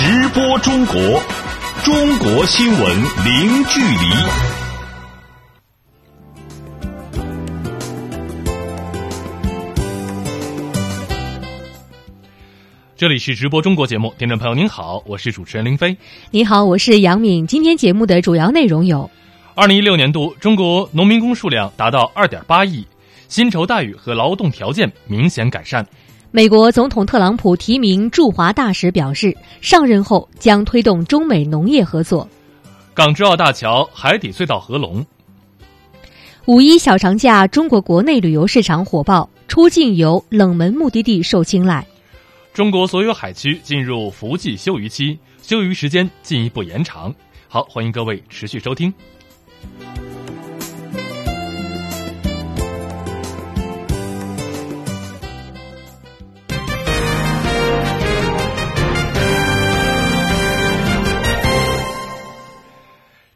直播中国，中国新闻零距离。这里是直播中国节目，听众朋友您好，我是主持人林飞。你好，我是杨敏。今天节目的主要内容有：二零一六年度中国农民工数量达到二点八亿，薪酬待遇和劳动条件明显改善。美国总统特朗普提名驻华大使表示，上任后将推动中美农业合作。港珠澳大桥海底隧道合龙。五一小长假，中国国内旅游市场火爆，出境游冷门目的地受青睐。中国所有海区进入伏季休渔期，休渔时间进一步延长。好，欢迎各位持续收听。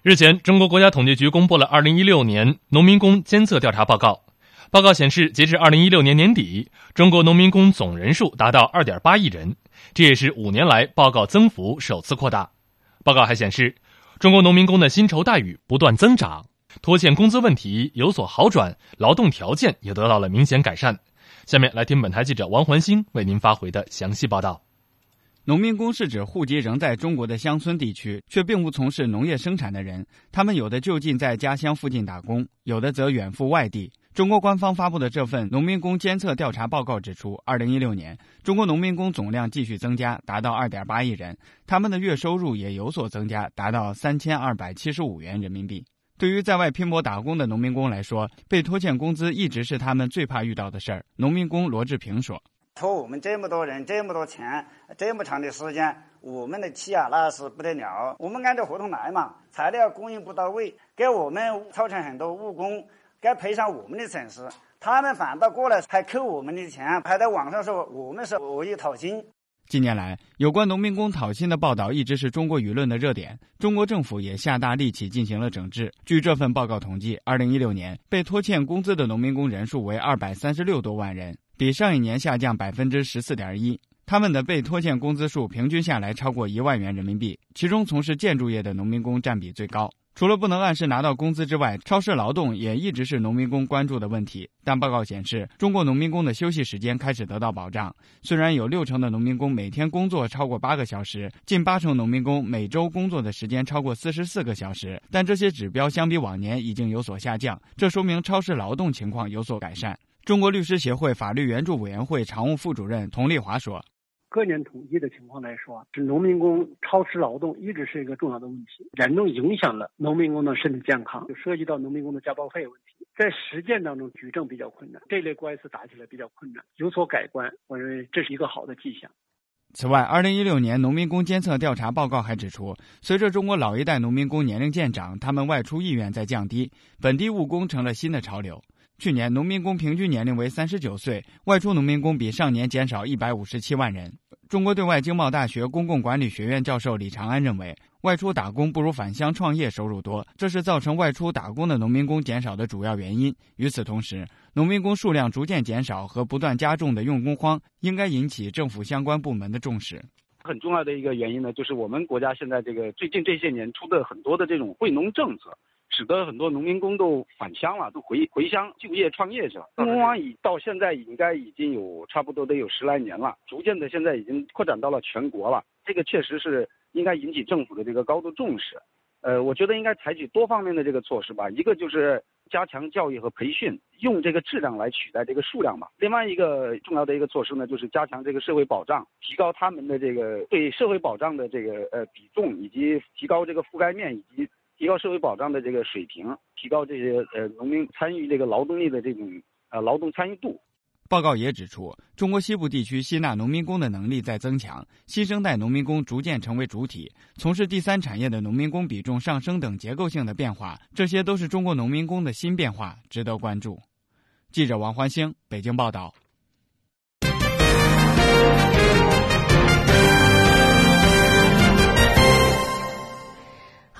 日前，中国国家统计局公布了二零一六年农民工监测调查报告。报告显示，截至二零一六年年底，中国农民工总人数达到二点八亿人，这也是五年来报告增幅首次扩大。报告还显示，中国农民工的薪酬待遇不断增长，拖欠工资问题有所好转，劳动条件也得到了明显改善。下面来听本台记者王环星为您发回的详细报道。农民工是指户籍仍在中国的乡村地区，却并不从事农业生产的人，他们有的就近在家乡附近打工，有的则远赴外地。中国官方发布的这份农民工监测调查报告指出，二零一六年中国农民工总量继续增加，达到二点八亿人，他们的月收入也有所增加，达到三千二百七十五元人民币。对于在外拼搏打工的农民工来说，被拖欠工资一直是他们最怕遇到的事儿。农民工罗志平说：“拖我们这么多人这么多钱这么长的时间，我们的气啊那是不得了。我们按照合同来嘛，材料供应不到位，给我们造成很多误工。”该赔偿我们的损失，他们反倒过来还扣我们的钱，还在网上说我们是恶意讨薪。近年来，有关农民工讨薪的报道一直是中国舆论的热点，中国政府也下大力气进行了整治。据这份报告统计，二零一六年被拖欠工资的农民工人数为二百三十六多万人，比上一年下降百分之十四点一。他们的被拖欠工资数平均下来超过一万元人民币，其中从事建筑业的农民工占比最高。除了不能按时拿到工资之外，超时劳动也一直是农民工关注的问题。但报告显示，中国农民工的休息时间开始得到保障。虽然有六成的农民工每天工作超过八个小时，近八成农民工每周工作的时间超过四十四个小时，但这些指标相比往年已经有所下降，这说明超时劳动情况有所改善。中国律师协会法律援助委员会常务副主任佟丽华说。各年统计的情况来说，是农民工超时劳动一直是一个重要的问题，严重影响了农民工的身体健康，就涉及到农民工的加班费问题，在实践当中举证比较困难，这类官司打起来比较困难，有所改观，我认为这是一个好的迹象。此外，二零一六年农民工监测调查报告还指出，随着中国老一代农民工年龄渐长，他们外出意愿在降低，本地务工成了新的潮流。去年农民工平均年龄为三十九岁，外出农民工比上年减少一百五十七万人。中国对外经贸大学公共管理学院教授李长安认为，外出打工不如返乡创业收入多，这是造成外出打工的农民工减少的主要原因。与此同时，农民工数量逐渐减少和不断加重的用工荒，应该引起政府相关部门的重视。很重要的一个原因呢，就是我们国家现在这个最近这些年出的很多的这种惠农政策。使得很多农民工都返乡了，都回回乡就业创业去了。用工荒已到现在应该已经有差不多得有十来年了，逐渐的现在已经扩展到了全国了。这个确实是应该引起政府的这个高度重视。呃，我觉得应该采取多方面的这个措施吧。一个就是加强教育和培训，用这个质量来取代这个数量嘛。另外一个重要的一个措施呢，就是加强这个社会保障，提高他们的这个对社会保障的这个呃比重，以及提高这个覆盖面以及。提高社会保障的这个水平，提高这些呃农民参与这个劳动力的这种呃劳动参与度。报告也指出，中国西部地区吸纳农民工的能力在增强，新生代农民工逐渐成为主体，从事第三产业的农民工比重上升等结构性的变化，这些都是中国农民工的新变化，值得关注。记者王欢星北京报道。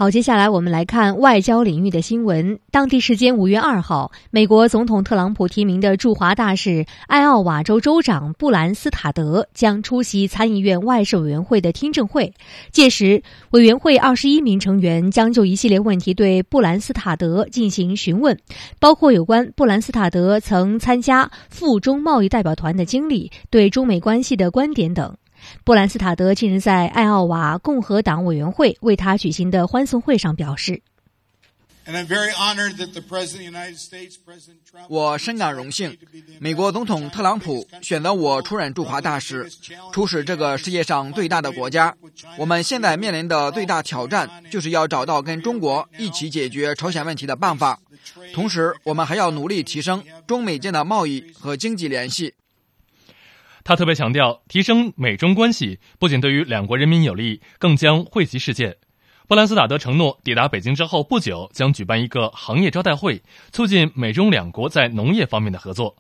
好，接下来我们来看外交领域的新闻。当地时间五月二号，美国总统特朗普提名的驻华大使艾奥瓦州州长布兰斯塔德将出席参议院外事委员会的听证会。届时，委员会二十一名成员将就一系列问题对布兰斯塔德进行询问，包括有关布兰斯塔德曾参加赴中贸易代表团的经历、对中美关系的观点等。布兰斯塔德近日在艾奥瓦共和党委员会为他举行的欢送会上表示：“我深感荣幸，美国总统特朗普选择我出任驻华大使，出使这个世界上最大的国家。我们现在面临的最大挑战，就是要找到跟中国一起解决朝鲜问题的办法。同时，我们还要努力提升中美间的贸易和经济联系。”他特别强调，提升美中关系不仅对于两国人民有利，更将惠及世界。布兰斯塔德承诺，抵达北京之后不久将举办一个行业招待会，促进美中两国在农业方面的合作。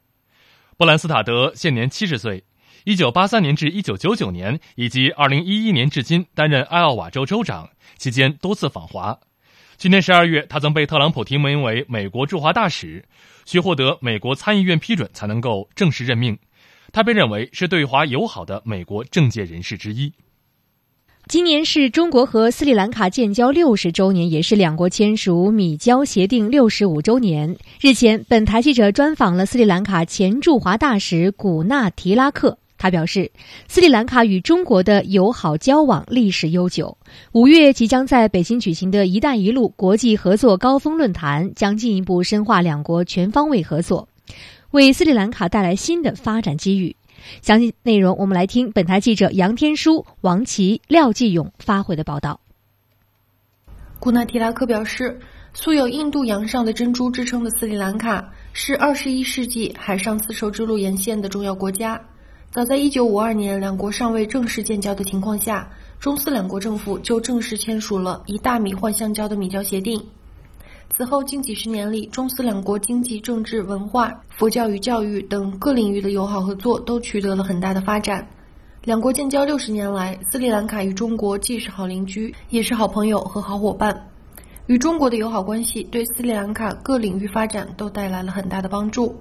布兰斯塔德现年七十岁，一九八三年至一九九九年以及二零一一年至今担任艾奥瓦州州长，期间多次访华。去年十二月，他曾被特朗普提名为美国驻华大使，需获得美国参议院批准才能够正式任命。他被认为是对华友好的美国政界人士之一。今年是中国和斯里兰卡建交六十周年，也是两国签署米交协定六十五周年。日前，本台记者专访了斯里兰卡前驻华大使古纳提拉克，他表示，斯里兰卡与中国的友好交往历史悠久。五月即将在北京举行的一带一路国际合作高峰论坛，将进一步深化两国全方位合作。为斯里兰卡带来新的发展机遇。详细内容，我们来听本台记者杨天舒、王琦、廖继勇发回的报道。古纳提拉克表示，素有“印度洋上的珍珠”之称的斯里兰卡，是二十一世纪海上丝绸之路沿线的重要国家。早在一九五二年，两国尚未正式建交的情况下，中斯两国政府就正式签署了以大米换橡胶的米交协定。此后近几十年里，中斯两国经济、政治、文化、佛教与教育等各领域的友好合作都取得了很大的发展。两国建交六十年来，斯里兰卡与中国既是好邻居，也是好朋友和好伙伴。与中国的友好关系对斯里兰卡各领域发展都带来了很大的帮助。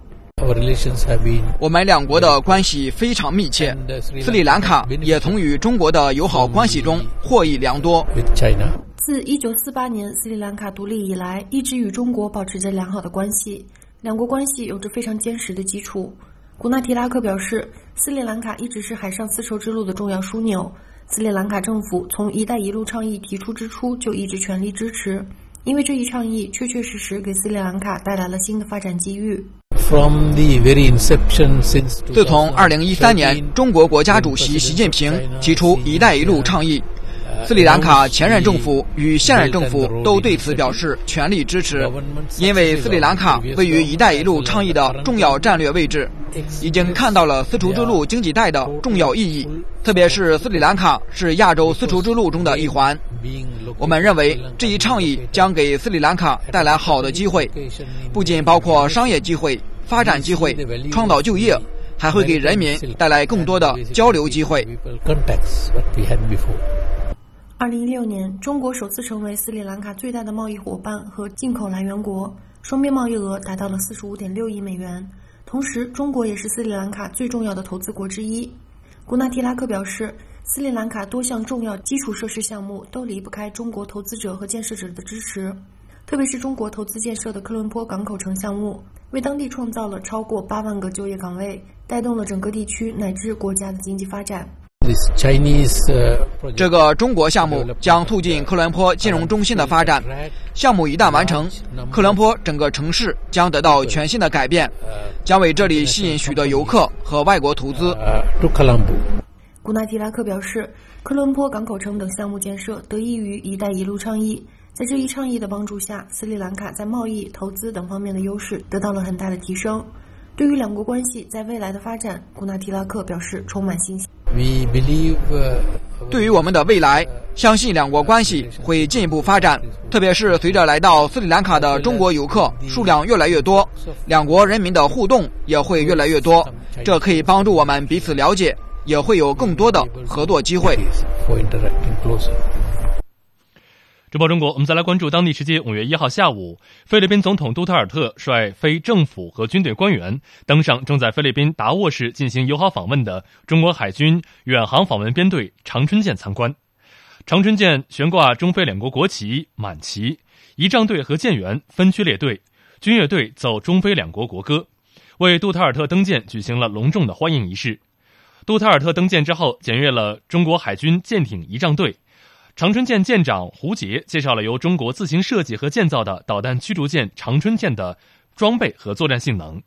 我们两国的关系非常密切，斯里兰卡也从与中国的友好关系中获益良多。自1948年斯里兰卡独立以来，一直与中国保持着良好的关系，两国关系有着非常坚实的基础。古纳提拉克表示，斯里兰卡一直是海上丝绸之路的重要枢纽，斯里兰卡政府从“一带一路”倡议提出之初就一直全力支持，因为这一倡议确确实实给斯里兰卡带来了新的发展机遇。自从2013年中国国家主席习近平提出“一带一路”倡议。斯里兰卡前任政府与现任政府都对此表示全力支持，因为斯里兰卡位于“一带一路”倡议的重要战略位置，已经看到了丝绸之路经济带的重要意义。特别是斯里兰卡是亚洲丝绸之路中的一环，我们认为这一倡议将给斯里兰卡带来好的机会，不仅包括商业机会、发展机会、创造就业，还会给人民带来更多的交流机会。二零一六年，中国首次成为斯里兰卡最大的贸易伙伴和进口来源国，双边贸易额达到了四十五点六亿美元。同时，中国也是斯里兰卡最重要的投资国之一。古纳提拉克表示，斯里兰卡多项重要基础设施项目都离不开中国投资者和建设者的支持，特别是中国投资建设的科伦坡港口城项目，为当地创造了超过八万个就业岗位，带动了整个地区乃至国家的经济发展。这个中国项目将促进科伦坡金融中心的发展。项目一旦完成，科伦坡整个城市将得到全新的改变，将为这里吸引许多游客和外国投资。古纳提拉克表示，科伦坡港口城等项目建设得益于“一带一路”倡议。在这一倡议的帮助下，斯里兰卡在贸易、投资等方面的优势得到了很大的提升。对于两国关系在未来的发展，古纳提拉克表示充满信心。We believe. 对于我们的未来，相信两国关系会进一步发展。特别是随着来到斯里兰卡的中国游客数量越来越多，两国人民的互动也会越来越多。这可以帮助我们彼此了解，也会有更多的合作机会。直播中国，我们再来关注当地时间五月一号下午，菲律宾总统杜特尔特率非政府和军队官员登上正在菲律宾达沃市进行友好访问的中国海军远航访问编队“长春舰”参观。长春舰悬挂中菲两国国旗、满旗，仪仗队和舰员分区列队，军乐队奏中菲两国国歌，为杜特尔特登舰举行了隆重的欢迎仪式。杜特尔特登舰之后，检阅了中国海军舰艇仪仗队。长春舰舰长胡杰介绍了由中国自行设计和建造的导弹驱逐舰长春舰的装备和作战性能。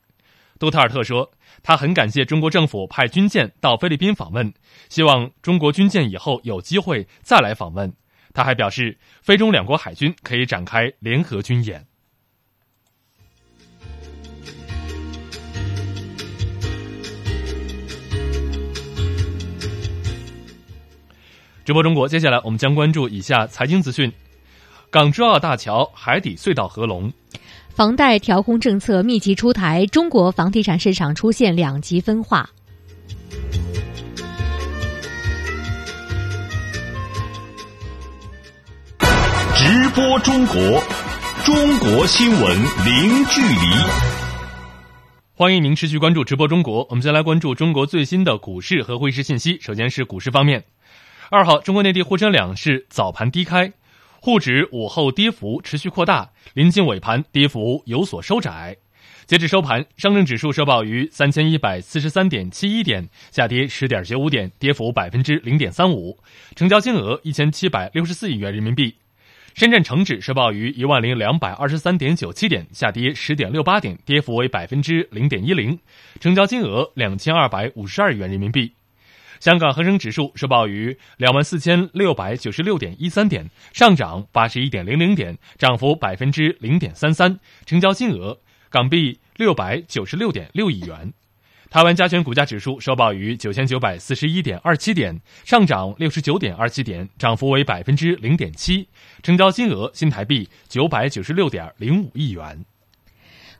杜特尔特说，他很感谢中国政府派军舰到菲律宾访问，希望中国军舰以后有机会再来访问。他还表示，菲中两国海军可以展开联合军演。直播中国，接下来我们将关注以下财经资讯：港珠澳大桥海底隧道合龙，房贷调控政策密集出台，中国房地产市场出现两极分化。直播中国，中国新闻零距离。欢迎您持续关注直播中国，我们先来关注中国最新的股市和汇市信息。首先是股市方面。二号，中国内地沪深两市早盘低开，沪指午后跌幅持续扩大，临近尾盘跌幅有所收窄。截至收盘，上证指数收报于三千一百四十三点七一点，下跌十点九五点，跌幅百分之零点三五，成交金额一千七百六十四亿元人民币。深圳成指收报于一万零两百二十三点九七点，下跌十点六八点，跌幅为百分之零点一零，成交金额两千二百五十二亿元人民币。香港恒生指数收报于两万四千六百九十六点一三点，上涨八十一点零零点，涨幅百分之零点三三，成交金额港币六百九十六点六亿元。台湾加权股价指数收报于九千九百四十一点二七点，上涨六十九点二七点，涨幅为百分之零点七，成交金额新台币九百九十六点零五亿元。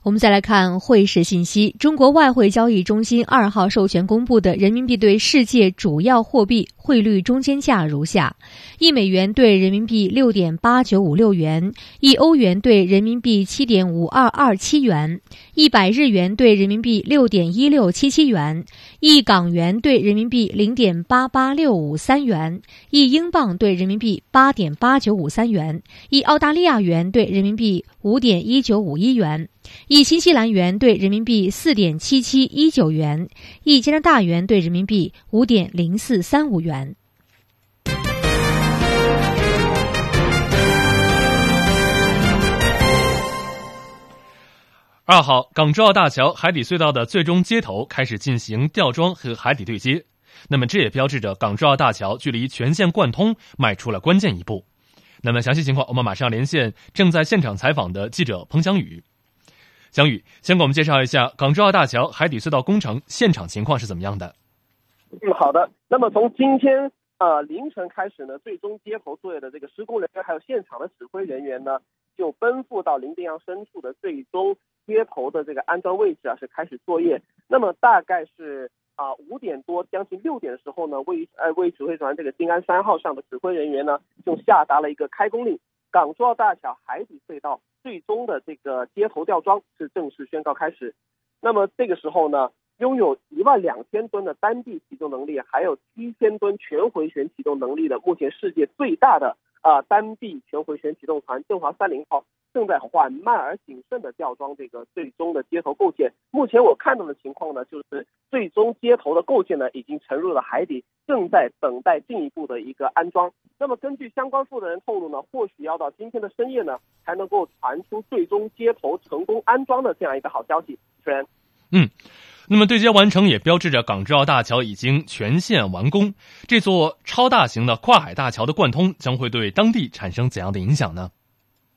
我们再来看汇市信息。中国外汇交易中心二号授权公布的人民币对世界主要货币汇率中间价如下：一美元兑人民币六点八九五六元，一欧元兑人民币七点五二二七元，一百日元兑人民币六点一六七七元，一港元兑人民币零点八八六五三元，一英镑兑人民币八点八九五三元，一澳大利亚元兑人民币五点一九五一元。一新西兰元兑人民币四点七七一九元，一加拿大元兑人民币五点零四三五元。二号，港珠澳大桥海底隧道的最终接头开始进行吊装和海底对接，那么这也标志着港珠澳大桥距离全线贯通迈出了关键一步。那么详细情况，我们马上连线正在现场采访的记者彭翔宇。江宇，先给我们介绍一下港珠澳大桥海底隧道工程现场情况是怎么样的？嗯，好的。那么从今天呃凌晨开始呢，最终接头作业的这个施工人员还有现场的指挥人员呢，就奔赴到林定洋深处的最终接头的这个安装位置啊，是开始作业。那么大概是啊五点多将近六点的时候呢，位于呃位指挥船这个静安三号上的指挥人员呢，就下达了一个开工令，港珠澳大桥海底隧道。最终的这个接头吊装是正式宣告开始。那么这个时候呢，拥有一万两千吨的单臂启动能力，还有七千吨全回旋启动能力的，目前世界最大的啊单臂全回旋启动船“振华三零号”。正在缓慢而谨慎的吊装这个最终的接头构件。目前我看到的情况呢，就是最终接头的构件呢已经沉入了海底，正在等待进一步的一个安装。那么根据相关负责人透露呢，或许要到今天的深夜呢，才能够传出最终接头成功安装的这样一个好消息。主持人，嗯，那么对接完成也标志着港珠澳大桥已经全线完工。这座超大型的跨海大桥的贯通将会对当地产生怎样的影响呢？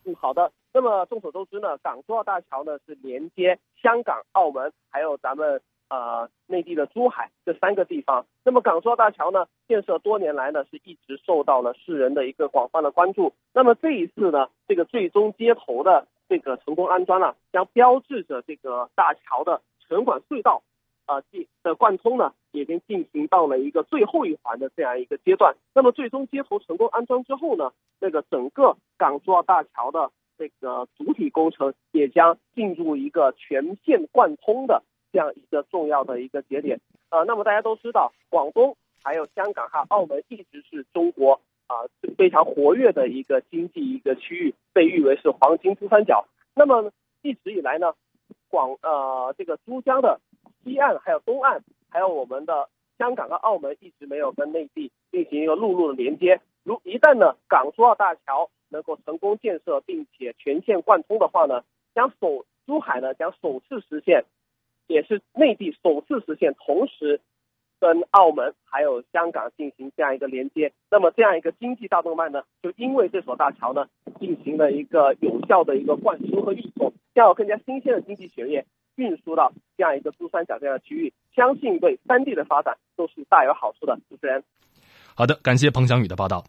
嗯，好的。那么众所周知呢，港珠澳大桥呢是连接香港、澳门，还有咱们呃内地的珠海这三个地方。那么港珠澳大桥呢建设多年来呢是一直受到了世人的一个广泛的关注。那么这一次呢，这个最终接头的这个成功安装了，将标志着这个大桥的沉管隧道呃的贯通呢，已经进行到了一个最后一环的这样一个阶段。那么最终接头成功安装之后呢，那个整个港珠澳大桥的这个主体工程也将进入一个全线贯通的这样一个重要的一个节点。呃，那么大家都知道，广东还有香港还有澳门一直是中国啊非常活跃的一个经济一个区域，被誉为是黄金珠三角。那么一直以来呢，广呃这个珠江的西岸还有东岸，还有我们的香港和澳门一直没有跟内地进行一个陆路的连接。如一旦呢港珠澳大桥能够成功建设，并且全线贯通的话呢，将首珠海呢将首次实现，也是内地首次实现同时跟澳门还有香港进行这样一个连接。那么这样一个经济大动脉呢，就因为这所大桥呢进行了一个有效的一个灌输和运作，将有更加新鲜的经济血液运输到这样一个珠三角这样的区域，相信对三地的发展都是大有好处的。主持人，好的，感谢彭翔宇的报道。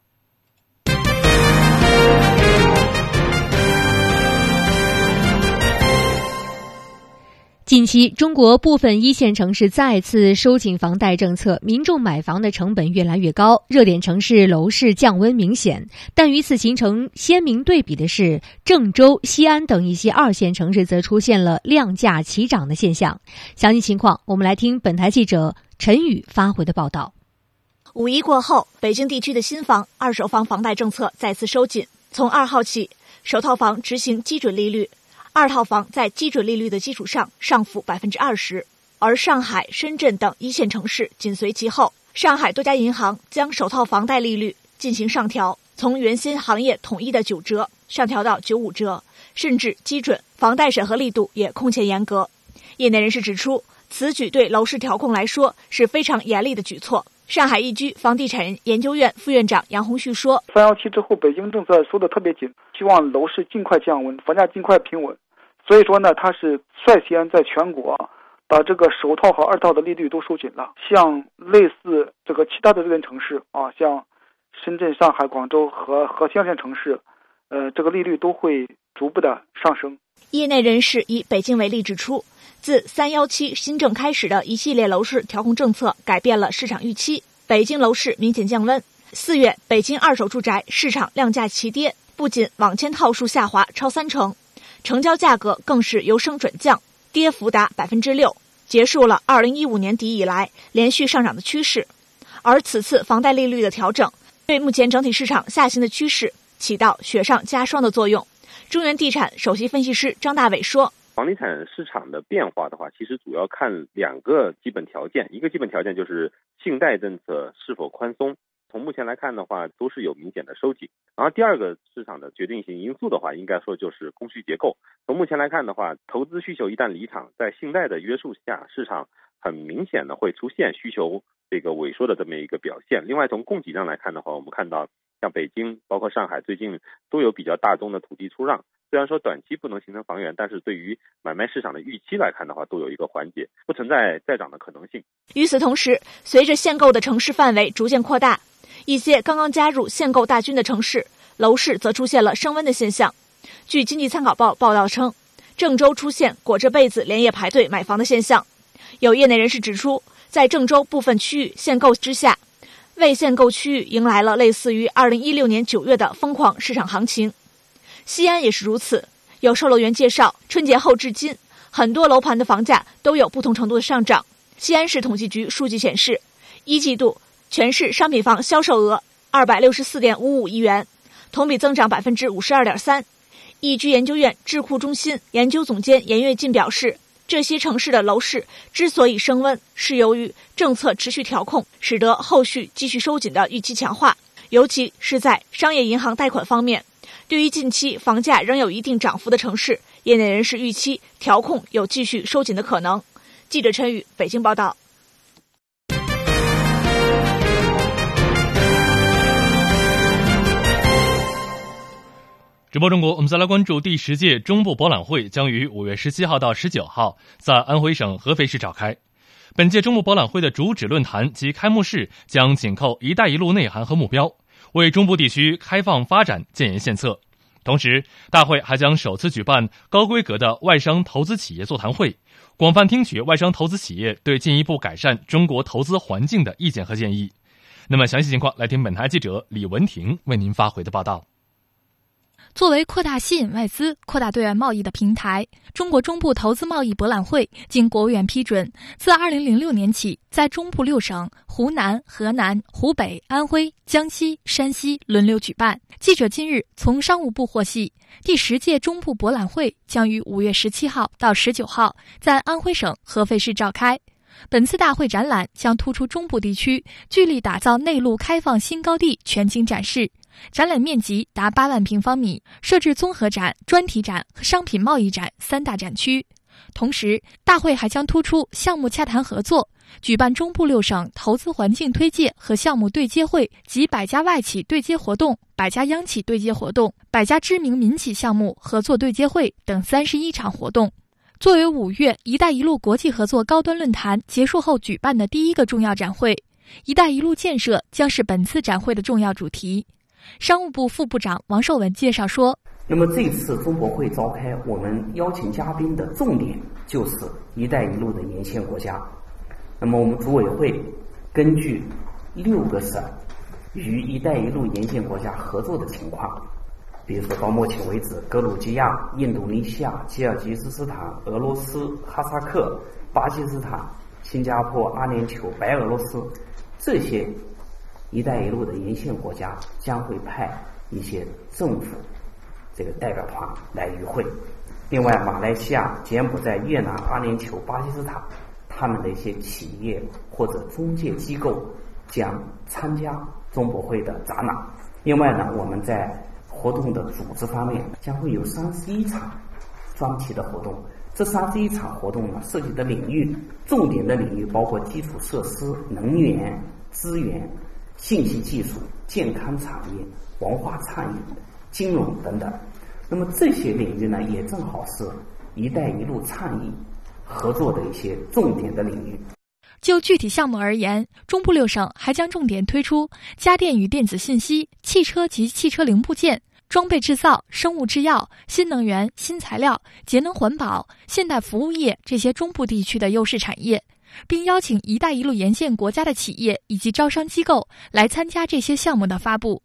近期，中国部分一线城市再次收紧房贷政策，民众买房的成本越来越高，热点城市楼市降温明显。但与此形成鲜明对比的是，郑州、西安等一些二线城市则出现了量价齐涨的现象。详细情况，我们来听本台记者陈宇发回的报道。五一过后，北京地区的新房、二手房房贷政策再次收紧，从二号起，首套房执行基准利率。二套房在基准利率的基础上上浮百分之二十，而上海、深圳等一线城市紧随其后。上海多家银行将首套房贷利率进行上调，从原先行业统一的九折上调到九五折，甚至基准房贷审核力度也空前严格。业内人士指出，此举对楼市调控来说是非常严厉的举措。上海易居房地产研究院副院长杨红旭说：“三幺七之后，北京政策收的特别紧，希望楼市尽快降温，房价尽快平稳。”所以说呢，它是率先在全国把这个首套和二套的利率都收紧了。像类似这个其他的热点城市啊，像深圳、上海、广州和和三线城市，呃，这个利率都会逐步的上升。业内人士以北京为例指出，自三幺七新政开始的一系列楼市调控政策改变了市场预期，北京楼市明显降温。四月，北京二手住宅市场量价齐跌，不仅网签套数下滑超三成。成交价格更是由升转降，跌幅达百分之六，结束了二零一五年底以来连续上涨的趋势。而此次房贷利率的调整，对目前整体市场下行的趋势起到雪上加霜的作用。中原地产首席分析师张大伟说：“房地产市场的变化的话，其实主要看两个基本条件，一个基本条件就是信贷政策是否宽松。”从目前来看的话，都是有明显的收紧。然后第二个市场的决定性因素的话，应该说就是供需结构。从目前来看的话，投资需求一旦离场，在信贷的约束下，市场很明显的会出现需求这个萎缩的这么一个表现。另外，从供给上来看的话，我们看到像北京、包括上海最近都有比较大宗的土地出让。虽然说短期不能形成房源，但是对于买卖市场的预期来看的话，都有一个缓解，不存在再涨的可能性。与此同时，随着限购的城市范围逐渐扩大。一些刚刚加入限购大军的城市，楼市则出现了升温的现象。据经济参考报报道称，郑州出现裹着被子连夜排队买房的现象。有业内人士指出，在郑州部分区域限购之下，未限购区域迎来了类似于2016年9月的疯狂市场行情。西安也是如此。有售楼员介绍，春节后至今，很多楼盘的房价都有不同程度的上涨。西安市统计局数据显示，一季度。全市商品房销售额二百六十四点五五亿元，同比增长百分之五十二点三。易居研究院智库中心研究总监严跃进表示，这些城市的楼市之所以升温，是由于政策持续调控，使得后续继续收紧的预期强化。尤其是在商业银行贷款方面，对于近期房价仍有一定涨幅的城市，业内人士预期调控有继续收紧的可能。记者陈宇北京报道。直播中国，我们再来关注第十届中部博览会将于五月十七号到十九号在安徽省合肥市召开。本届中部博览会的主旨论坛及开幕式将紧扣“一带一路”内涵和目标，为中部地区开放发展建言献策。同时，大会还将首次举办高规格的外商投资企业座谈会，广泛听取外商投资企业对进一步改善中国投资环境的意见和建议。那么详细情况，来听本台记者李文婷为您发回的报道。作为扩大吸引外资、扩大对外贸易的平台，中国中部投资贸易博览会经国务院批准，自2006年起在中部六省湖南、河南、湖北、安徽、江西、山西轮流举办。记者近日从商务部获悉，第十届中部博览会将于5月17号到19号在安徽省合肥市召开。本次大会展览将突出中部地区聚力打造内陆开放新高地全景展示。展览面积达八万平方米，设置综合展、专题展和商品贸易展三大展区。同时，大会还将突出项目洽谈合作，举办中部六省投资环境推介和项目对接会及百家外企对接活动、百家央企对接活动、百家知名民企项目合作对接会等三十一场活动。作为五月“一带一路”国际合作高端论坛结束后举办的第一个重要展会，“一带一路”建设将是本次展会的重要主题。商务部副部长王受文介绍说：“那么这次中博会召开，我们邀请嘉宾的重点就是‘一带一路’的沿线国家。那么我们组委会根据六个省与‘一带一路’沿线国家合作的情况，比如说到目前为止，格鲁吉亚、印度尼西亚、吉尔吉斯斯坦、俄罗斯、哈萨克、巴基斯坦、新加坡、阿联酋、白俄罗斯这些。”“一带一路”的沿线国家将会派一些政府这个代表团来与会。另外，马来西亚、柬埔寨、越南、阿联酋、巴基斯坦，他们的一些企业或者中介机构将参加中博会的展览。另外呢，我们在活动的组织方面将会有三十一场专题的活动。这三十一场活动呢，涉及的领域重点的领域包括基础设施、能源资源。信息技术、健康产业、文化创意、金融等等，那么这些领域呢，也正好是“一带一路”倡议合作的一些重点的领域。就具体项目而言，中部六省还将重点推出家电与电子信息、汽车及汽车零部件、装备制造、生物制药、新能源、新材料、节能环保、现代服务业这些中部地区的优势产业。并邀请“一带一路”沿线国家的企业以及招商机构来参加这些项目的发布。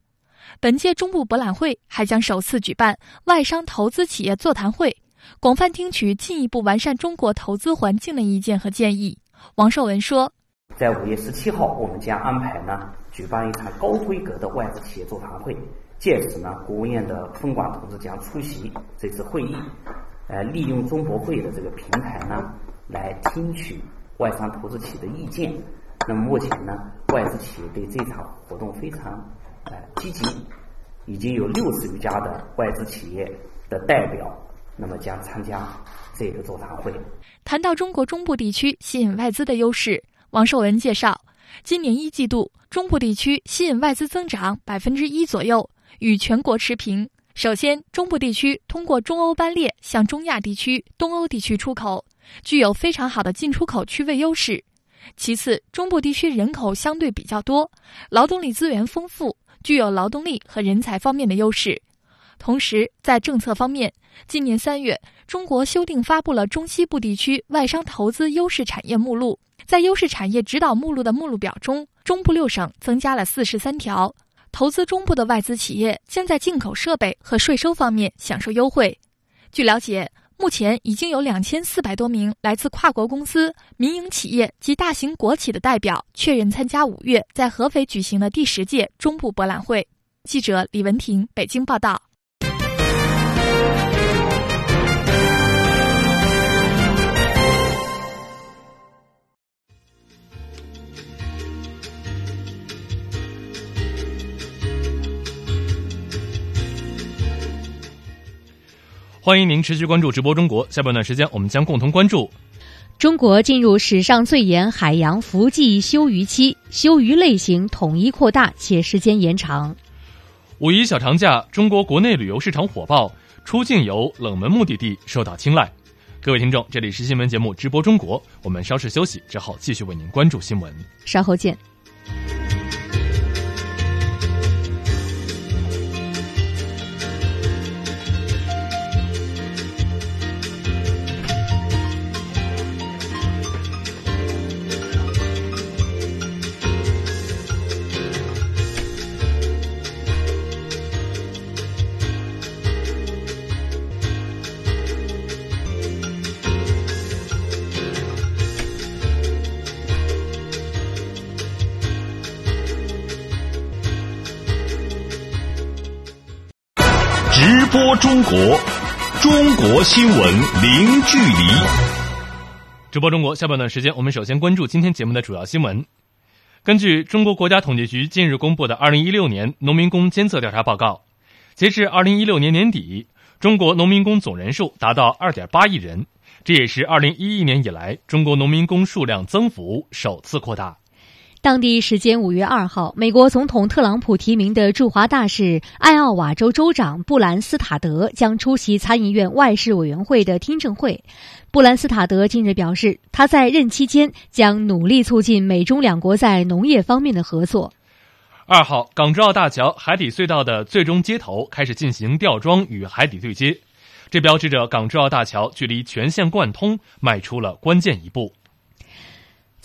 本届中部博览会还将首次举办外商投资企业座谈会，广泛听取进一步完善中国投资环境的意见和建议。王受文说：“在五月十七号，我们将安排呢举办一场高规格的外资企业座谈会，届时呢，国务院的分管同志将出席这次会议，呃，利用中博会的这个平台呢，来听取。”外商投资企业的意见，那么目前呢，外资企业对这场活动非常呃积极，已经有六十余家的外资企业的代表，那么将参加这个座谈会。谈到中国中部地区吸引外资的优势，王受文介绍，今年一季度中部地区吸引外资增长百分之一左右，与全国持平。首先，中部地区通过中欧班列向中亚地区、东欧地区出口。具有非常好的进出口区位优势。其次，中部地区人口相对比较多，劳动力资源丰富，具有劳动力和人才方面的优势。同时，在政策方面，今年三月，中国修订发布了中西部地区外商投资优势产业目录。在优势产业指导目录的目录表中，中部六省增加了四十三条，投资中部的外资企业将在进口设备和税收方面享受优惠。据了解。目前已经有两千四百多名来自跨国公司、民营企业及大型国企的代表确认参加五月在合肥举行的第十届中部博览会。记者李文婷北京报道。欢迎您持续关注直播中国。下半段时间，我们将共同关注：中国进入史上最严海洋伏季休渔期，休渔类型统一扩大且时间延长。五一小长假，中国国内旅游市场火爆，出境游冷门目的地受到青睐。各位听众，这里是新闻节目直播中国，我们稍事休息之后继续为您关注新闻，稍后见。中国，中国新闻零距离。直播中国下半段时间，我们首先关注今天节目的主要新闻。根据中国国家统计局近日公布的二零一六年农民工监测调查报告，截至二零一六年年底，中国农民工总人数达到二点八亿人，这也是二零一一年以来中国农民工数量增幅首次扩大。当地时间五月二号，美国总统特朗普提名的驻华大使艾奥瓦州州长布兰斯塔德将出席参议院外事委员会的听证会。布兰斯塔德近日表示，他在任期间将努力促进美中两国在农业方面的合作。二号，港珠澳大桥海底隧道的最终接头开始进行吊装与海底对接，这标志着港珠澳大桥距离全线贯通迈出了关键一步。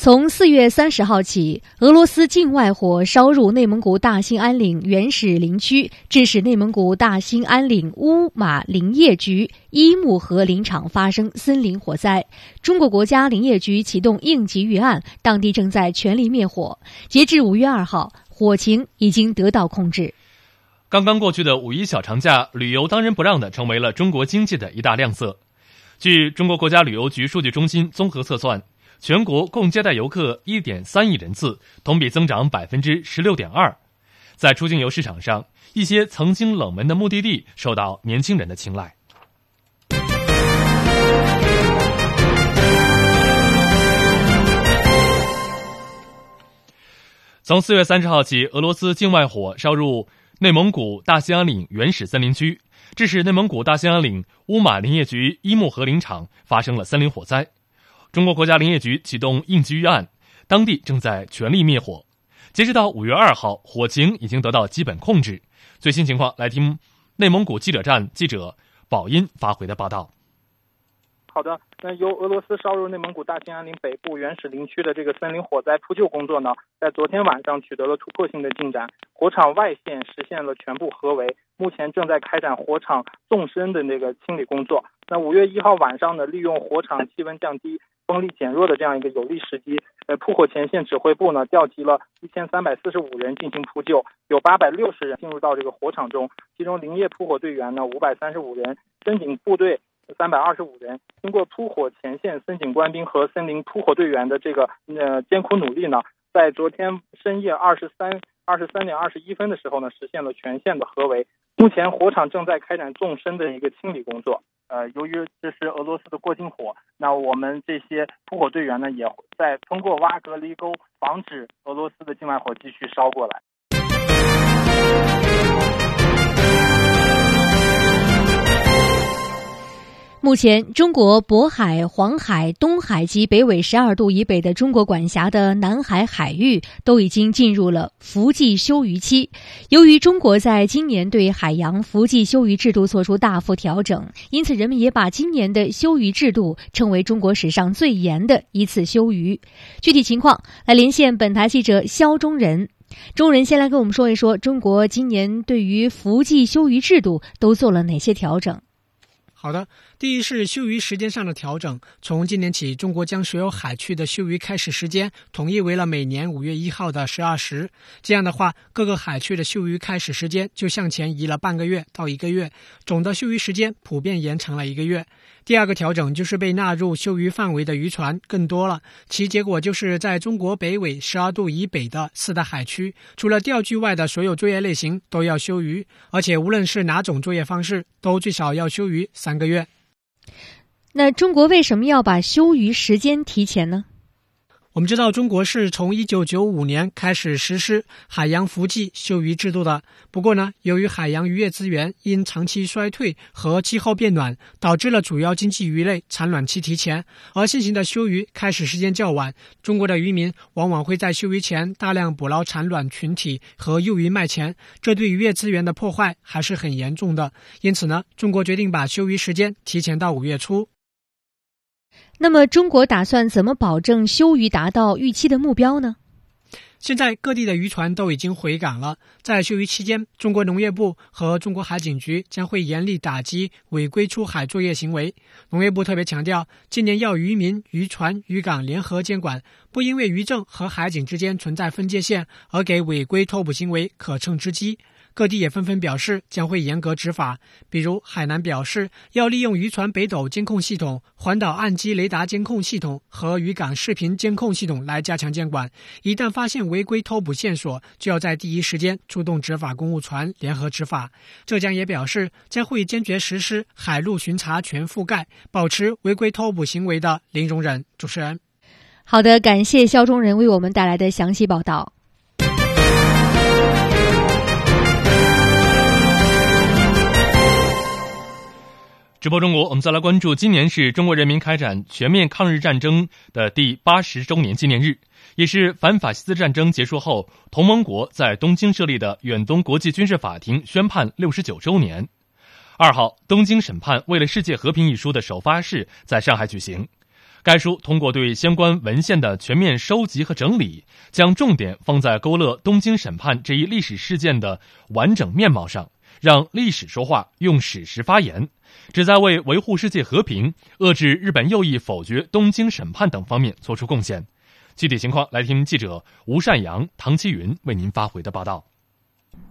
从四月三十号起，俄罗斯境外火烧入内蒙古大兴安岭原始林区，致使内蒙古大兴安岭乌马林业局伊木河林场发生森林火灾。中国国家林业局启动应急预案，当地正在全力灭火。截至五月二号，火情已经得到控制。刚刚过去的五一小长假，旅游当仁不让的成为了中国经济的一大亮色。据中国国家旅游局数据中心综合测算。全国共接待游客一点三亿人次，同比增长百分之十六点二。在出境游市场上，一些曾经冷门的目的地受到年轻人的青睐。从四月三十号起，俄罗斯境外火烧入内蒙古大兴安岭原始森林区，致使内蒙古大兴安岭乌马林业局伊木河林场发生了森林火灾。中国国家林业局启动应急预案，当地正在全力灭火。截止到五月二号，火情已经得到基本控制。最新情况，来听内蒙古记者站记者宝音发回的报道。好的，那由俄罗斯烧入内蒙古大兴安岭北部原始林区的这个森林火灾扑救工作呢，在昨天晚上取得了突破性的进展，火场外线实现了全部合围，目前正在开展火场纵深的那个清理工作。那五月一号晚上呢，利用火场气温降低。风力减弱的这样一个有利时机，呃，扑火前线指挥部呢调集了一千三百四十五人进行扑救，有八百六十人进入到这个火场中，其中林业扑火队员呢五百三十五人，森警部队三百二十五人。经过扑火前线森警官兵和森林扑火队员的这个呃艰苦努力呢，在昨天深夜二十三二十三点二十一分的时候呢，实现了全线的合围。目前火场正在开展纵深的一个清理工作。呃，由于这是俄罗斯的过境火，那我们这些扑火队员呢，也在通过挖隔离沟，防止俄罗斯的境外火继续烧过来。目前，中国渤海、黄海、东海及北纬十二度以北的中国管辖的南海海域都已经进入了伏季休渔期。由于中国在今年对海洋伏季休渔制度做出大幅调整，因此人们也把今年的休渔制度称为中国史上最严的一次休渔。具体情况，来连线本台记者肖中仁。中仁先来跟我们说一说，中国今年对于伏季休渔制度都做了哪些调整？好的，第一是休渔时间上的调整。从今年起，中国将所有海区的休渔开始时间统一为了每年五月一号的十二时。这样的话，各个海区的休渔开始时间就向前移了半个月到一个月，总的休渔时间普遍延长了一个月。第二个调整就是被纳入休渔范围的渔船更多了，其结果就是在中国北纬十二度以北的四大海区，除了钓具外的所有作业类型都要休渔，而且无论是哪种作业方式，都最少要休渔三个月。那中国为什么要把休渔时间提前呢？我们知道，中国是从一九九五年开始实施海洋伏季休渔制度的。不过呢，由于海洋渔业资源因长期衰退和气候变暖，导致了主要经济鱼类产卵期提前，而现行的休渔开始时间较晚。中国的渔民往往会在休渔前大量捕捞产卵群体和幼鱼卖钱，这对渔业资源的破坏还是很严重的。因此呢，中国决定把休渔时间提前到五月初。那么，中国打算怎么保证休渔达到预期的目标呢？现在各地的渔船都已经回港了。在休渔期间，中国农业部和中国海警局将会严厉打击违规出海作业行为。农业部特别强调，今年要渔民、渔船、渔港联合监管，不因为渔政和海警之间存在分界线而给违规偷捕行为可乘之机。各地也纷纷表示将会严格执法。比如海南表示要利用渔船北斗监控系统、环岛岸基雷达监控系统和渔港视频监控系统来加强监管。一旦发现违规偷捕线索，就要在第一时间出动执法公务船联合执法。浙江也表示将会坚决实施海陆巡查全覆盖，保持违规偷捕行为的零容忍。主持人。好的，感谢肖中仁为我们带来的详细报道。直播中国，我们再来关注，今年是中国人民开展全面抗日战争的第八十周年纪念日，也是反法西斯战争结束后同盟国在东京设立的远东国际军事法庭宣判六十九周年。二号，《东京审判：为了世界和平》一书的首发式在上海举行。该书通过对相关文献的全面收集和整理，将重点放在勾勒东京审判这一历史事件的完整面貌上，让历史说话，用史实发言，旨在为维护世界和平、遏制日本右翼否决东京审判等方面做出贡献。具体情况，来听记者吴善阳、唐奇云为您发回的报道。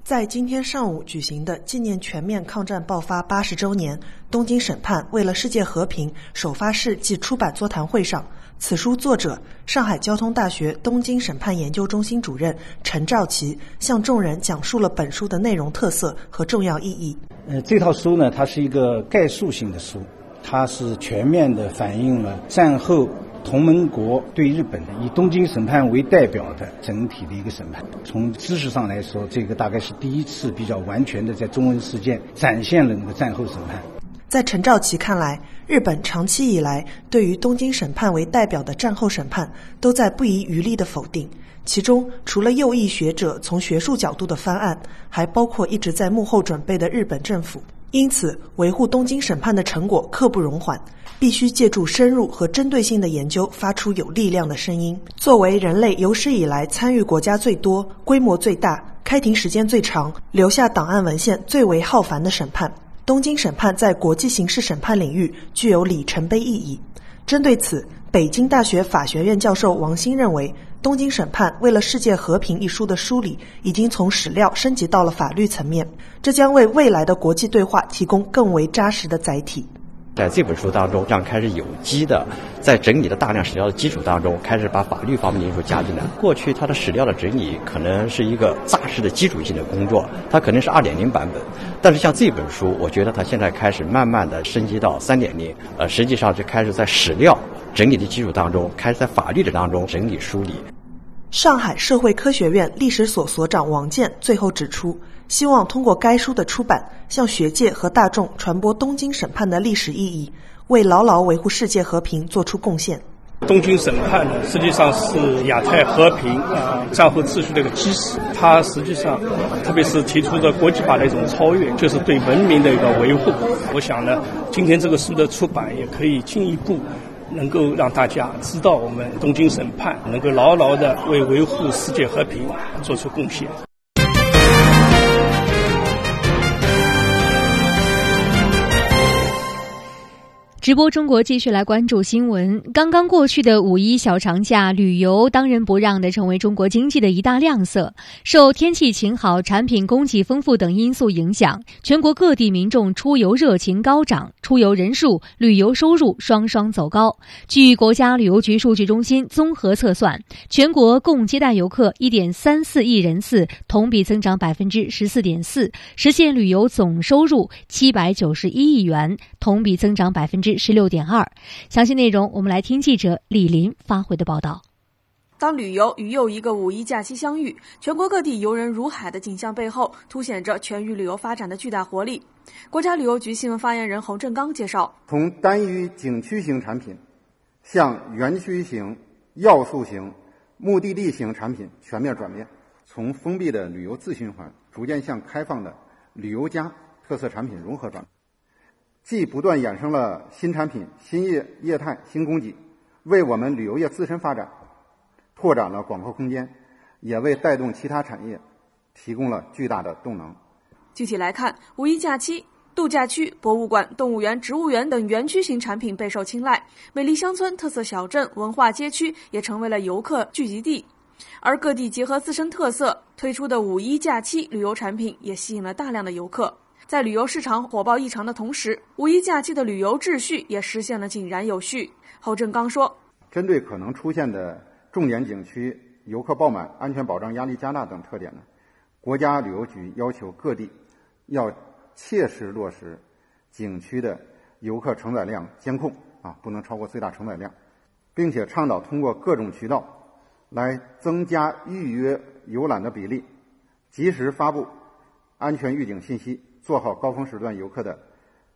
在今天上午举行的纪念全面抗战爆发八十周年东京审判为了世界和平首发式暨出版座谈会上，此书作者上海交通大学东京审判研究中心主任陈兆奇向众人讲述了本书的内容特色和重要意义。呃，这套书呢，它是一个概述性的书，它是全面的反映了战后。同盟国对日本的以东京审判为代表的整体的一个审判，从知识上来说，这个大概是第一次比较完全的在中文世界展现了那个战后审判。在陈兆奇看来，日本长期以来对于东京审判为代表的战后审判都在不遗余力的否定，其中除了右翼学者从学术角度的翻案，还包括一直在幕后准备的日本政府。因此，维护东京审判的成果刻不容缓，必须借助深入和针对性的研究，发出有力量的声音。作为人类有史以来参与国家最多、规模最大、开庭时间最长、留下档案文献最为浩繁的审判，东京审判在国际刑事审判领域具有里程碑意义。针对此，北京大学法学院教授王鑫认为。《东京审判：为了世界和平》一书的梳理已经从史料升级到了法律层面，这将为未来的国际对话提供更为扎实的载体。在这本书当中，这样开始有机的在整理的大量史料的基础当中，开始把法律方面的因素加进来。过去它的史料的整理可能是一个扎实的基础性的工作，它可能是二点零版本。但是像这本书，我觉得它现在开始慢慢的升级到三点零，呃，实际上就开始在史料。整理的基础当中，开始在法律的当中整理梳理。上海社会科学院历史所所长王健最后指出，希望通过该书的出版，向学界和大众传播东京审判的历史意义，为牢牢维护世界和平做出贡献。东京审判呢，实际上是亚太和平啊战后秩序的一个基石。它实际上，特别是提出的国际法的一种超越，就是对文明的一个维护。我想呢，今天这个书的出版也可以进一步。能够让大家知道，我们东京审判能够牢牢的为维护世界和平做出贡献。直播中国继续来关注新闻。刚刚过去的五一小长假，旅游当仁不让的成为中国经济的一大亮色。受天气晴好、产品供给丰富等因素影响，全国各地民众出游热情高涨，出游人数、旅游收入双双走高。据国家旅游局数据中心综合测算，全国共接待游客一点三四亿人次，同比增长百分之十四点四，实现旅游总收入七百九十一亿元，同比增长百分之。十六点二，详细内容我们来听记者李林发回的报道。当旅游与又一个五一假期相遇，全国各地游人如海的景象背后，凸显着全域旅游发展的巨大活力。国家旅游局新闻发言人侯振刚介绍：从单一景区型产品向园区型、要素型、目的地型产品全面转变，从封闭的旅游自循环逐渐向开放的旅游加特色产品融合转。既不断衍生了新产品、新业业态、新供给，为我们旅游业自身发展拓展了广阔空间，也为带动其他产业提供了巨大的动能。具体来看，五一假期，度假区、博物馆、动物园、植物园等园区型产品备受青睐，美丽乡村、特色小镇、文化街区也成为了游客聚集地。而各地结合自身特色推出的五一假期旅游产品也吸引了大量的游客。在旅游市场火爆异常的同时，五一假期的旅游秩序也实现了井然有序。侯振刚说：“针对可能出现的重点景区游客爆满、安全保障压力加大等特点呢，国家旅游局要求各地要切实落实景区的游客承载量监控啊，不能超过最大承载量，并且倡导通过各种渠道。”来增加预约游览的比例，及时发布安全预警信息，做好高峰时段游客的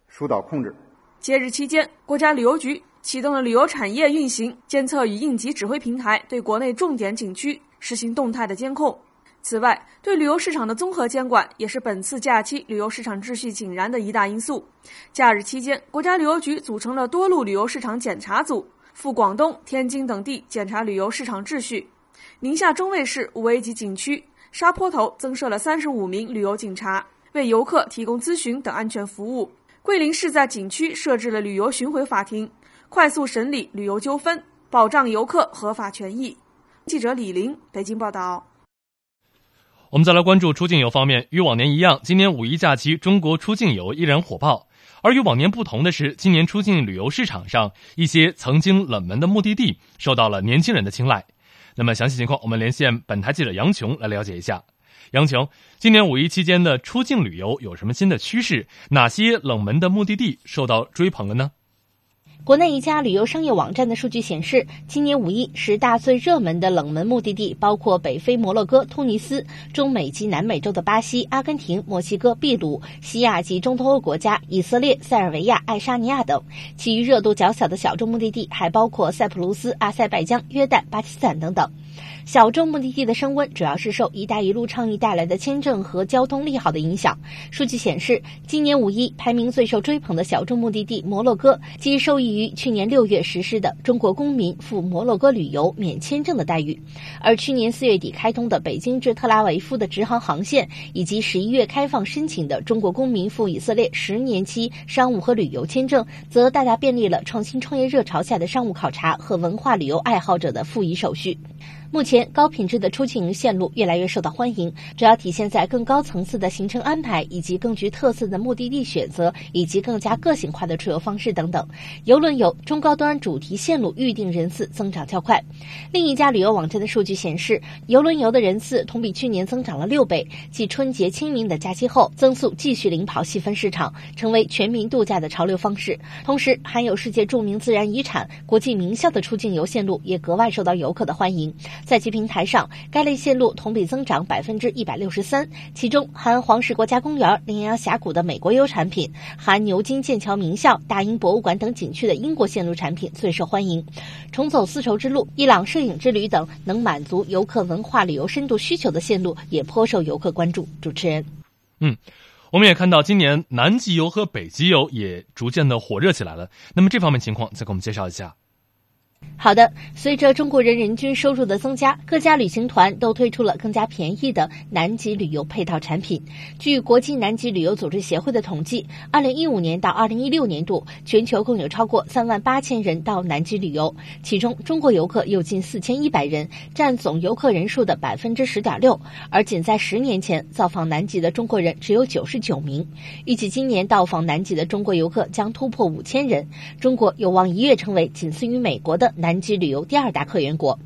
疏导控制。节日期间，国家旅游局启动了旅游产业运行监测与应急指挥平台，对国内重点景区实行动态的监控。此外，对旅游市场的综合监管也是本次假期旅游市场秩序井然的一大因素。假日期间，国家旅游局组成了多路旅游市场检查组。赴广东、天津等地检查旅游市场秩序。宁夏中卫市五 A 级景区沙坡头增设了三十五名旅游警察，为游客提供咨询等安全服务。桂林市在景区设置了旅游巡回法庭，快速审理旅游纠纷，保障游客合法权益。记者李林，北京报道。我们再来关注出境游方面，与往年一样，今年五一假期中国出境游依然火爆。而与往年不同的是，今年出境旅游市场上一些曾经冷门的目的地受到了年轻人的青睐。那么详细情况，我们连线本台记者杨琼来了解一下。杨琼，今年五一期间的出境旅游有什么新的趋势？哪些冷门的目的地受到追捧了呢？国内一家旅游商业网站的数据显示，今年五一十大最热门的冷门目的地包括北非摩洛哥、突尼斯、中美及南美洲的巴西、阿根廷、墨西哥、秘鲁、西亚及中东欧国家、以色列、塞尔维亚、爱沙尼亚等。其余热度较小的小众目的地还包括塞浦路斯、阿塞拜疆、约旦、巴基斯坦等等。小众目的地的升温主要是受“一带一路”倡议带来的签证和交通利好的影响。数据显示，今年五一排名最受追捧的小众目的地摩洛哥，即受益于去年六月实施的中国公民赴摩洛哥旅游免签证的待遇；而去年四月底开通的北京至特拉维夫的直航航线，以及十一月开放申请的中国公民赴以色列十年期商务和旅游签证，则大大便利了创新创业热潮下的商务考察和文化旅游爱好者的复议手续。目前，高品质的出境线路越来越受到欢迎，主要体现在更高层次的行程安排，以及更具特色的目的地选择，以及更加个性化的出游方式等等。游轮游中高端主题线路预订人次增长较快。另一家旅游网站的数据显示，游轮游的人次同比去年增长了六倍，继春节、清明的假期后，增速继续领跑细分市场，成为全民度假的潮流方式。同时，含有世界著名自然遗产、国际名校的出境游线路也格外受到游客的欢迎。在其平台上，该类线路同比增长百分之一百六十三，其中含黄石国家公园、羚羊峡谷的美国游产品，含牛津、剑桥名校、大英博物馆等景区的英国线路产品最受欢迎。重走丝绸之路、伊朗摄影之旅等能满足游客文化旅游深度需求的线路也颇受游客关注。主持人，嗯，我们也看到今年南极游和北极游也逐渐的火热起来了。那么这方面情况，再给我们介绍一下。好的，随着中国人人均收入的增加，各家旅行团都推出了更加便宜的南极旅游配套产品。据国际南极旅游组织协会的统计，二零一五年到二零一六年度，全球共有超过三万八千人到南极旅游，其中中国游客有近四千一百人，占总游客人数的百分之十点六。而仅在十年前，造访南极的中国人只有九十九名。预计今年到访南极的中国游客将突破五千人，中国有望一跃成为仅次于美国的。南极旅游第二大客源国。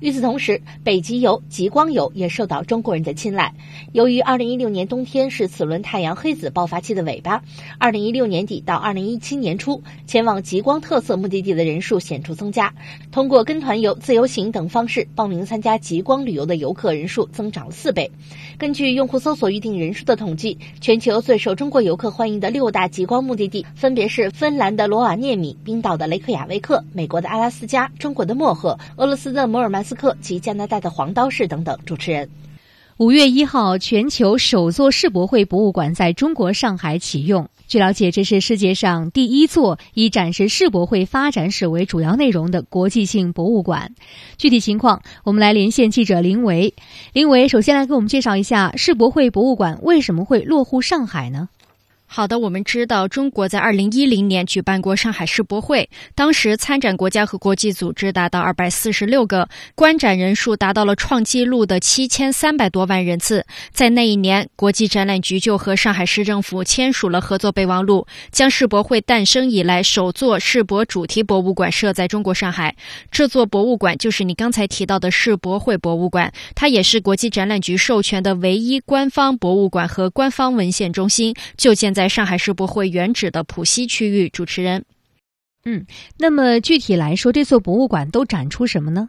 与此同时，北极游、极光游也受到中国人的青睐。由于2016年冬天是此轮太阳黑子爆发期的尾巴，2016年底到2017年初，前往极光特色目的地的人数显著增加。通过跟团游、自由行等方式报名参加极光旅游的游客人数增长了四倍。根据用户搜索预订人数的统计，全球最受中国游客欢迎的六大极光目的地分别是芬兰的罗瓦涅米、冰岛的雷克雅未克、美国的阿拉斯加、中国的漠河、俄罗斯的摩尔曼。斯克及加拿大的黄刀市等等。主持人，五月一号，全球首座世博会博物馆在中国上海启用。据了解，这是世界上第一座以展示世博会发展史为主要内容的国际性博物馆。具体情况，我们来连线记者林维。林维，首先来给我们介绍一下世博会博物馆为什么会落户上海呢？好的，我们知道中国在二零一零年举办过上海世博会，当时参展国家和国际组织达到二百四十六个，观展人数达到了创纪录的七千三百多万人次。在那一年，国际展览局就和上海市政府签署了合作备忘录，将世博会诞生以来首座世博主题博物馆设在中国上海。这座博物馆就是你刚才提到的世博会博物馆，它也是国际展览局授权的唯一官方博物馆和官方文献中心，就建在。在上海世博会原址的浦西区域，主持人，嗯，那么具体来说，这座博物馆都展出什么呢？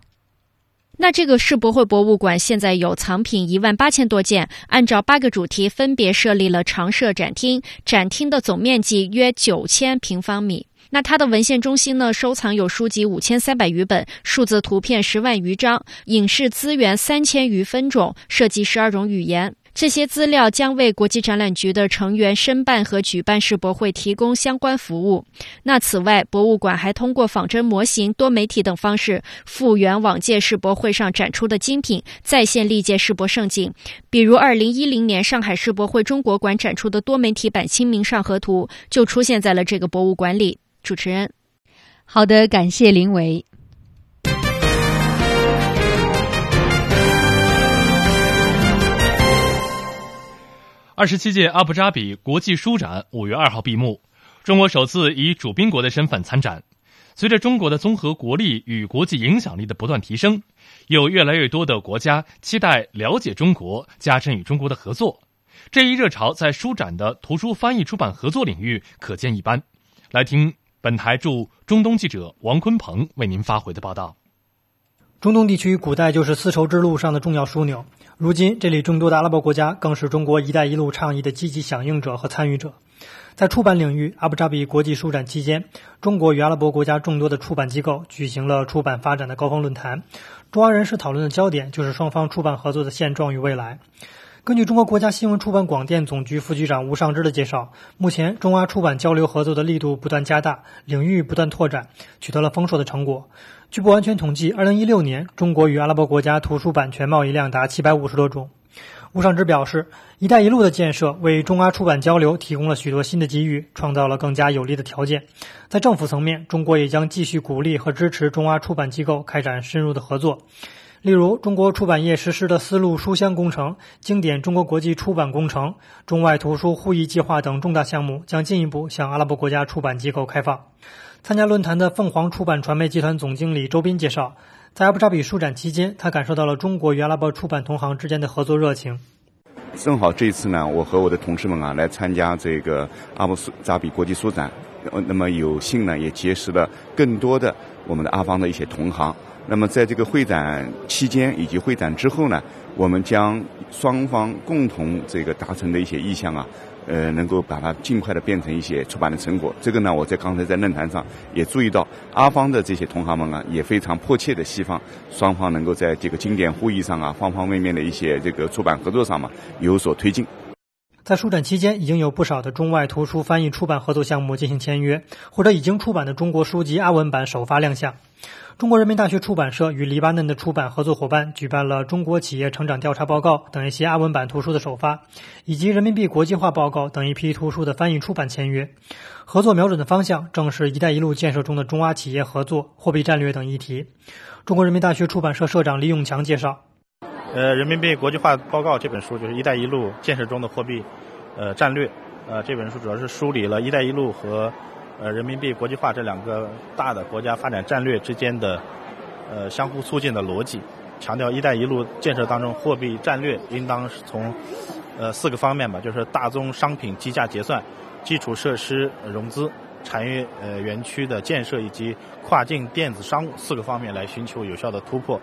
那这个世博会博物馆现在有藏品一万八千多件，按照八个主题分别设立了常设展厅，展厅的总面积约九千平方米。那它的文献中心呢，收藏有书籍五千三百余本，数字图片十万余张，影视资源三千余分种，涉及十二种语言。这些资料将为国际展览局的成员申办和举办世博会提供相关服务。那此外，博物馆还通过仿真模型、多媒体等方式复原往届世博会上展出的精品，再现历届世博盛景。比如，二零一零年上海世博会中国馆展出的多媒体版《清明上河图》就出现在了这个博物馆里。主持人，好的，感谢林伟。二十七届阿布扎比国际书展五月二号闭幕，中国首次以主宾国的身份参展。随着中国的综合国力与国际影响力的不断提升，有越来越多的国家期待了解中国，加深与中国的合作。这一热潮在书展的图书翻译出版合作领域可见一斑。来听本台驻中东记者王坤鹏为您发回的报道。中东地区古代就是丝绸之路上的重要枢纽。如今，这里众多的阿拉伯国家更是中国“一带一路”倡议的积极响应者和参与者。在出版领域，阿布扎比国际书展期间，中国与阿拉伯国家众多的出版机构举行了出版发展的高峰论坛。中阿人士讨论的焦点就是双方出版合作的现状与未来。根据中国国家新闻出版广电总局副局长吴尚之的介绍，目前中阿出版交流合作的力度不断加大，领域不断拓展，取得了丰硕的成果。据不完全统计，2016年中国与阿拉伯国家图书版权贸易量达750多种。吴尚之表示，“一带一路”的建设为中阿出版交流提供了许多新的机遇，创造了更加有利的条件。在政府层面，中国也将继续鼓励和支持中阿出版机构开展深入的合作。例如，中国出版业实施的丝路书香工程、经典中国国际出版工程、中外图书互译计划等重大项目将进一步向阿拉伯国家出版机构开放。参加论坛的凤凰出版传媒集团总经理周斌介绍，在阿布扎比书展期间，他感受到了中国与阿拉伯出版同行之间的合作热情。正好这一次呢，我和我的同事们啊来参加这个阿布扎比国际书展，那么有幸呢也结识了更多的我们的阿方的一些同行。那么在这个会展期间以及会展之后呢，我们将双方共同这个达成的一些意向啊。呃，能够把它尽快的变成一些出版的成果。这个呢，我在刚才在论坛上也注意到，阿方的这些同行们啊，也非常迫切的希望双方能够在这个经典会议上啊，方方面面的一些这个出版合作上嘛有所推进。在书展期间，已经有不少的中外图书翻译出版合作项目进行签约，或者已经出版的中国书籍阿文版首发亮相。中国人民大学出版社与黎巴嫩的出版合作伙伴举办了《中国企业成长调查报告》等一些阿文版图书的首发，以及《人民币国际化报告》等一批图书的翻译出版签约。合作瞄准的方向正是“一带一路”建设中的中阿企业合作、货币战略等议题。中国人民大学出版社社长李永强介绍：“呃，《人民币国际化报告》这本书就是“一带一路”建设中的货币呃战略。呃，这本书主要是梳理了一带一路和。呃，人民币国际化这两个大的国家发展战略之间的呃相互促进的逻辑，强调“一带一路”建设当中货币战略应当是从呃四个方面吧，就是大宗商品计价结算、基础设施融资、产业呃园区的建设以及跨境电子商务四个方面来寻求有效的突破。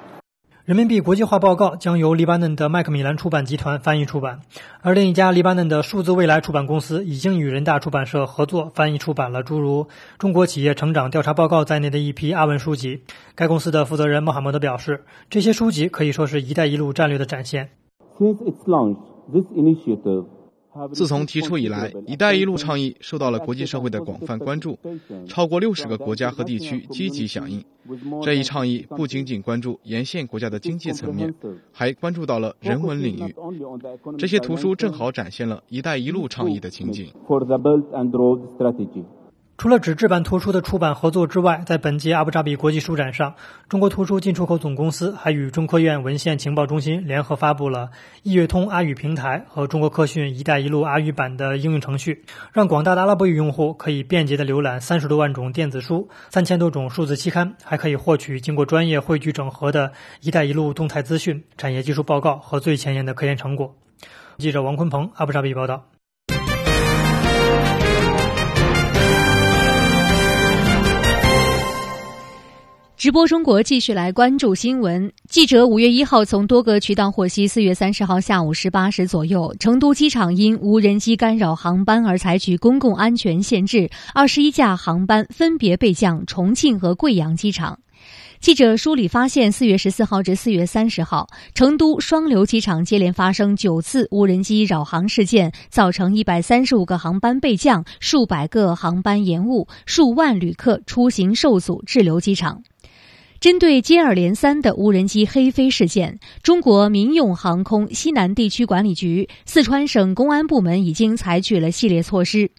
人民币国际化报告将由黎巴嫩的麦克米兰出版集团翻译出版，而另一家黎巴嫩的数字未来出版公司已经与人大出版社合作翻译出版了诸如《中国企业成长调查报告》在内的一批阿文书籍。该公司的负责人穆罕默德表示，这些书籍可以说是一带一路战略的展现。Since its launch, this initiative 自从提出以来，“一带一路”倡议受到了国际社会的广泛关注，超过六十个国家和地区积极响应。这一倡议不仅仅关注沿线国家的经济层面，还关注到了人文领域。这些图书正好展现了“一带一路”倡议的情景。除了纸质版图书的出版合作之外，在本届阿布扎比国际书展上，中国图书进出口总公司还与中科院文献情报中心联合发布了易阅通阿语平台和中国科讯“一带一路”阿语版的应用程序，让广大的阿拉伯语用户可以便捷地浏览三十多万种电子书、三千多种数字期刊，还可以获取经过专业汇聚整合的一带一路动态资讯、产业技术报告和最前沿的科研成果。记者王坤鹏，阿布扎比报道。直播中国继续来关注新闻。记者五月一号从多个渠道获悉，四月三十号下午十八时左右，成都机场因无人机干扰航班而采取公共安全限制，二十一架航班分别备降重庆和贵阳机场。记者梳理发现，四月十四号至四月三十号，成都双流机场接连发生九次无人机扰航事件，造成一百三十五个航班备降，数百个航班延误，数万旅客出行受阻滞留机场。针对接二连三的无人机黑飞事件，中国民用航空西南地区管理局、四川省公安部门已经采取了系列措施。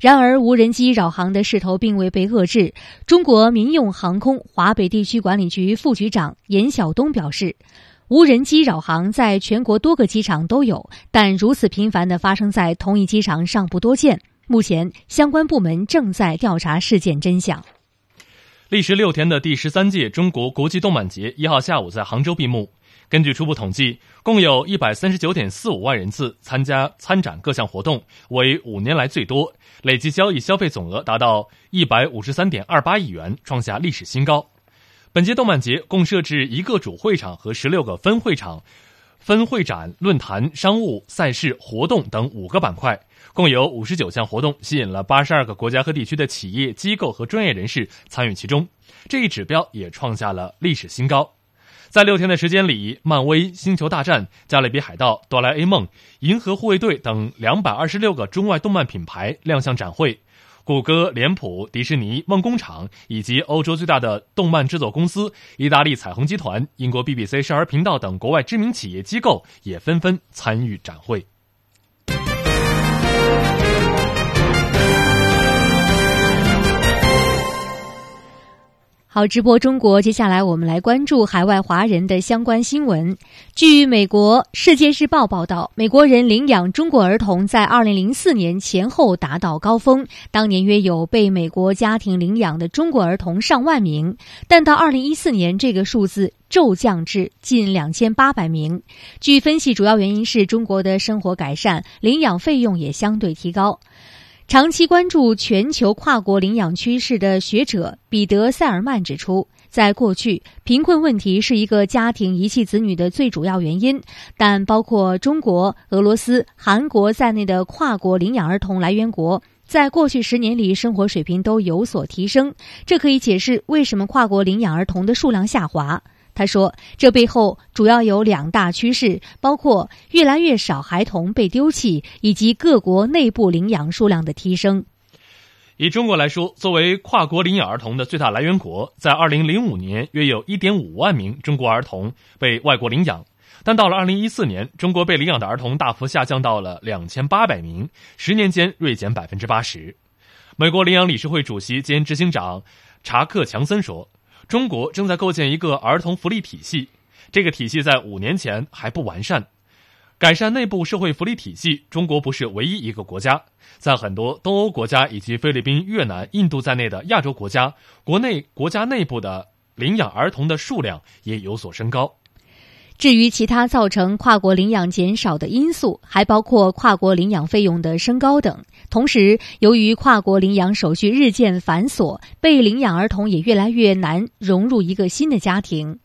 然而，无人机扰航的势头并未被遏制。中国民用航空华北地区管理局副局长严晓东表示，无人机扰航在全国多个机场都有，但如此频繁的发生在同一机场尚不多见。目前，相关部门正在调查事件真相。历时六天的第十三届中国国际动漫节一号下午在杭州闭幕。根据初步统计，共有一百三十九点四五万人次参加参展各项活动，为五年来最多，累计交易消费总额达到一百五十三点二八亿元，创下历史新高。本届动漫节共设置一个主会场和十六个分会场，分会展、论坛、商务、赛事、活动等五个板块。共有五十九项活动，吸引了八十二个国家和地区的企业机构和专业人士参与其中，这一指标也创下了历史新高。在六天的时间里，漫威、星球大战、加勒比海盗、哆啦 A 梦、银河护卫队等两百二十六个中外动漫品牌亮相展会，谷歌、脸谱、迪士尼、梦工厂以及欧洲最大的动漫制作公司意大利彩虹集团、英国 BBC 少儿频道等国外知名企业机构也纷纷参与展会。好，直播中国，接下来我们来关注海外华人的相关新闻。据美国《世界日报》报道，美国人领养中国儿童在二零零四年前后达到高峰，当年约有被美国家庭领养的中国儿童上万名，但到二零一四年，这个数字骤降至近两千八百名。据分析，主要原因是中国的生活改善，领养费用也相对提高。长期关注全球跨国领养趋势的学者彼得·塞尔曼指出，在过去，贫困问题是一个家庭遗弃子女的最主要原因，但包括中国、俄罗斯、韩国在内的跨国领养儿童来源国，在过去十年里生活水平都有所提升，这可以解释为什么跨国领养儿童的数量下滑。他说，这背后主要有两大趋势，包括越来越少孩童被丢弃，以及各国内部领养数量的提升。以中国来说，作为跨国领养儿童的最大来源国，在二零零五年，约有一点五万名中国儿童被外国领养，但到了二零一四年，中国被领养的儿童大幅下降到了两千八百名，十年间锐减百分之八十。美国领养理事会主席兼执行长查克·强森说。中国正在构建一个儿童福利体系，这个体系在五年前还不完善。改善内部社会福利体系，中国不是唯一一个国家，在很多东欧国家以及菲律宾、越南、印度在内的亚洲国家，国内国家内部的领养儿童的数量也有所升高。至于其他造成跨国领养减少的因素，还包括跨国领养费用的升高等。同时，由于跨国领养手续日渐繁琐，被领养儿童也越来越难融入一个新的家庭。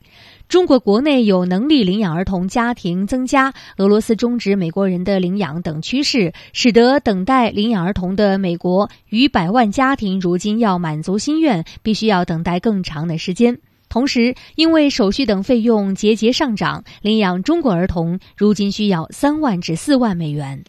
中国国内有能力领养儿童家庭增加，俄罗斯终止美国人的领养等趋势，使得等待领养儿童的美国逾百万家庭如今要满足心愿，必须要等待更长的时间。同时，因为手续等费用节节上涨，领养中国儿童如今需要三万至四万美元。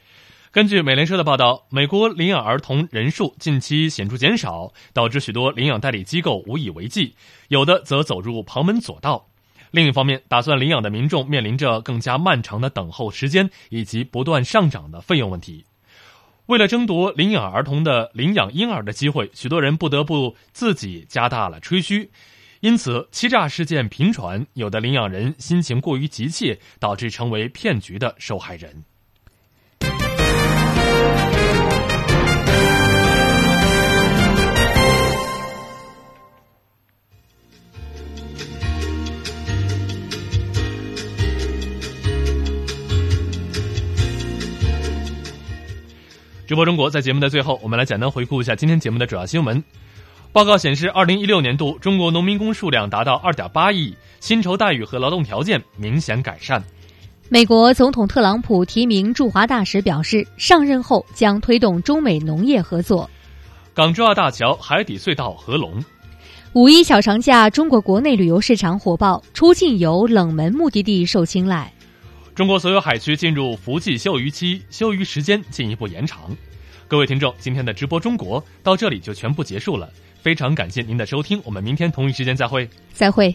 根据美联社的报道，美国领养儿童人数近期显著减少，导致许多领养代理机构无以为继，有的则走入旁门左道。另一方面，打算领养的民众面临着更加漫长的等候时间以及不断上涨的费用问题。为了争夺领养儿童的领养婴儿的机会，许多人不得不自己加大了吹嘘，因此欺诈事件频传。有的领养人心情过于急切，导致成为骗局的受害人。直播中国，在节目的最后，我们来简单回顾一下今天节目的主要新闻。报告显示，二零一六年度中国农民工数量达到二点八亿，薪酬待遇和劳动条件明显改善。美国总统特朗普提名驻华大使表示，上任后将推动中美农业合作。港珠澳大桥、海底隧道合龙。五一小长假，中国国内旅游市场火爆，出境游冷门目的地受青睐。中国所有海区进入伏季休渔期，休渔时间进一步延长。各位听众，今天的直播中国到这里就全部结束了，非常感谢您的收听，我们明天同一时间再会。再会。